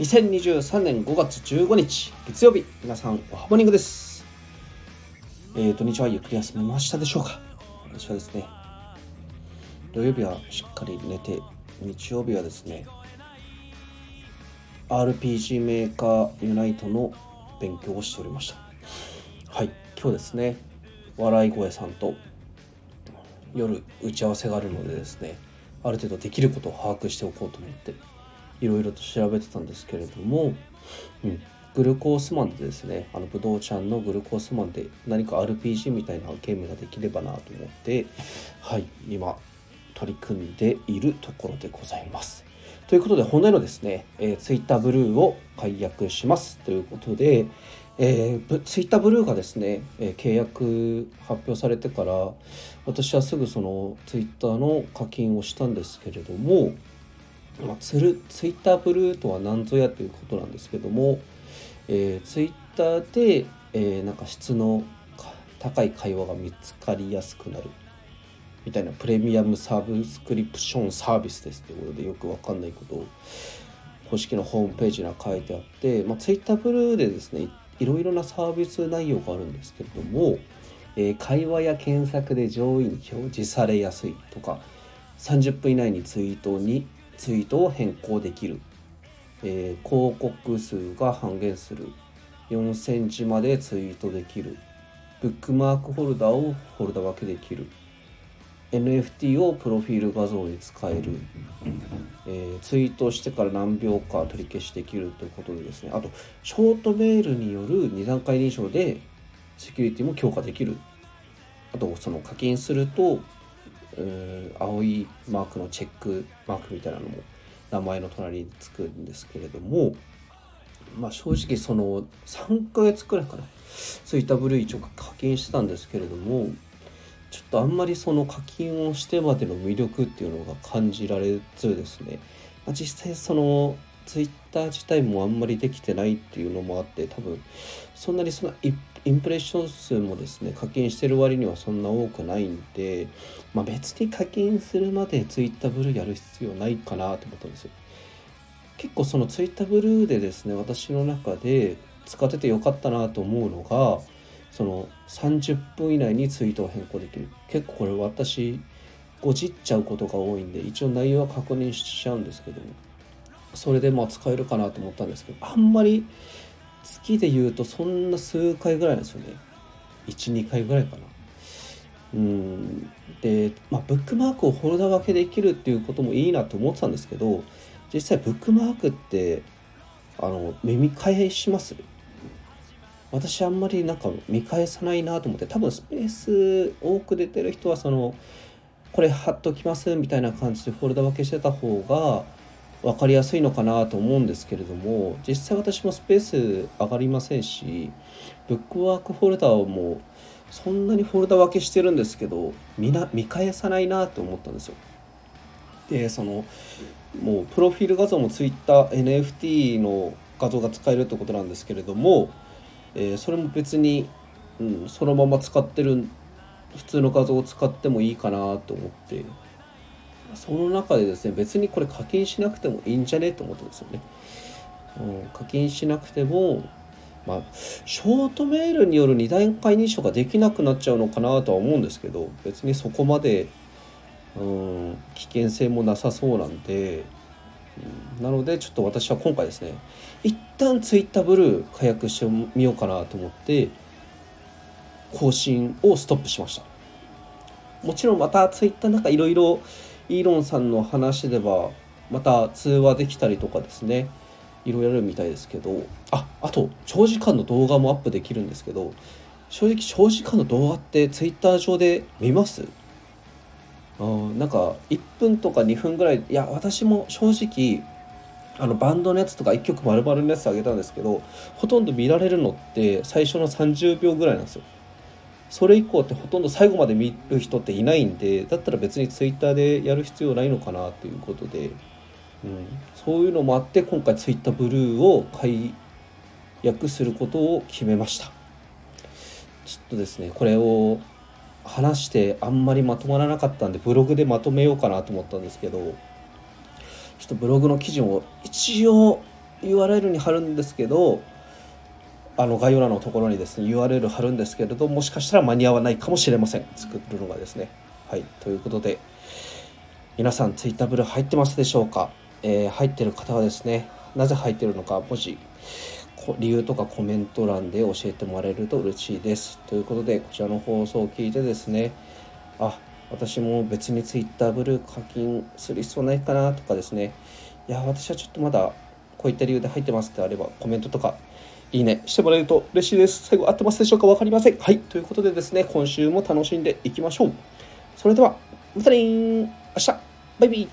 2023年5月15日月曜日皆さんおはモニングです。えー、土日はゆっくり休めましたでしょうか？私はですね土曜日はしっかり寝て日曜日はですね RPG メーカーユナイトの勉強をしておりました。はい今日ですね笑い声さんと夜打ち合わせがあるのでですねある程度できることを把握しておこうと思っていろいろと調べてたんですけれども、うん、グルコースマンでですねあのブドウちゃんのグルコースマンで何か RPG みたいなゲームができればなと思ってはい今取り組んでいるところでございます。ということで本来のですね、えー、ツイッターブルーを解約しますということで、えー、ツイッターブルーがですね、えー、契約発表されてから私はすぐそのツイッターの課金をしたんですけれども、まあ、ツルツイッターブルーとは何ぞやということなんですけども、えー、ツイッターで、えー、なんか質の高い会話が見つかりやすくなる。みたいなプレミアムサブスクリプションサービスですってことでよくわかんないことを公式のホームページには書いてあって、まあ、Twitter ブルーでですねいろいろなサービス内容があるんですけれども、えー、会話や検索で上位に表示されやすいとか30分以内にツイートにツイートを変更できる、えー、広告数が半減する。4センチまでツイートできる。ブックマークホルダーをフォルダー分けできる。NFT をプロフィール画像に使える、えー、ツイートしてから何秒か取り消しできるということでですね。あとショートメールによる2段階認証でセキュリティも強化できる。あとその課金すると、青いマークのチェックマークみたいなのも名前の隣につくんですけれどもまあ正直その3ヶ月くらいかなツイッターブルー一応課金してたんですけれどもちょっとあんまりその課金をしてまでの魅力っていうのが感じられずですね、まあ、実際そのツイッター自体もあんまりできてないっていうのもあって多分そんなにそのインプレッション数もですね課金してる割にはそんな多くないんで、まあ、別に課金するまでツイッターブルーやる必要ないかなと思ったんですよ。結構そのツイッターブルーでですね私の中で使っててよかったなと思うのがその30分以内にツイートを変更できる。結構これ私ごじっちゃうことが多いんで一応内容は確認しちゃうんですけどそれでまあ使えるかなと思ったんですけどあんまり月で言うとそんな数回ぐらいなんですよね。12回ぐらいかな。うん。で、まあ、ブックマークをフォルダ分けできるっていうこともいいなと思ってたんですけど実際ブックマークってあの耳返します？私あんまりなんか見返さないなと思って多分スペース多く出てる人はそのこれ貼っときますみたいな感じでフォルダ分けしてた方が分かりやすいのかなと思うんですけれども実際私もスペース上がりませんしブックワークフォルダーもそんなにフォルダ分けしてるんですけど見な見返さないなと思ったんですよ。でそのもうプロフィール画像も TwitterNFT の画像が使えるってことなんですけれどもえー、それも別に、うん、そのまま使ってる普通の画像を使ってもいいかなと思ってその中でですね別にこれ課金しなくてもいいんじゃねと思ったんですよね。うん、課金しなくてもまあ、ショートメールによる2段階認証ができなくなっちゃうのかなとは思うんですけど別にそこまで、うん、危険性もなさそうなんでなのでちょっと私は今回ですね一旦ツイッターブルー解約してみようかなと思って更新をストップしましたもちろんまたツイッターなんかいろいろイーロンさんの話ではまた通話できたりとかですね。いろいろあるみたいですけど。ああと長時間の動画もアップできるんですけど。正直長時間の動画ってツイッター上で見ます？うんなんか1分とか2分ぐらい。いや私も正直あのバンドのやつとか1曲丸々のやつあげたんですけどほとんど見られるのって最初の30秒ぐらいなんですよ。それ以降ってほとんど最後まで見る人っていないんでだったら別に Twitter でやる必要ないのかなということで、うん、そういうのもあって今回 Twitter ブルーを解約することを決めました。ちょっとですねこれを話してあんまりまとまらなかったんでブログでまとめようかなと思ったんですけどちょっとブログの記事を一応 URL に貼るんですけどあの概要欄のところにですね URL 貼るんですけれどもしかしたら間に合わないかもしれません。作るのがですね。はい。ということで皆さん Twitter ブル入ってますでしょうか、えー、入ってる方はですねなぜ入ってるのかもし理由とかコメント欄で教えてもらえると嬉しいです。ということでこちらの放送を聞いてですねあ私も別に Twitter ブル課金する必要ないかなとかですねいや私はちょっとまだこういった理由で入ってますってあればコメントとかいいねしてもらえると嬉しいです。最後合ってますでしょうか？分かりません。はい。ということでですね、今週も楽しんでいきましょう。それでは、またね明日バイビー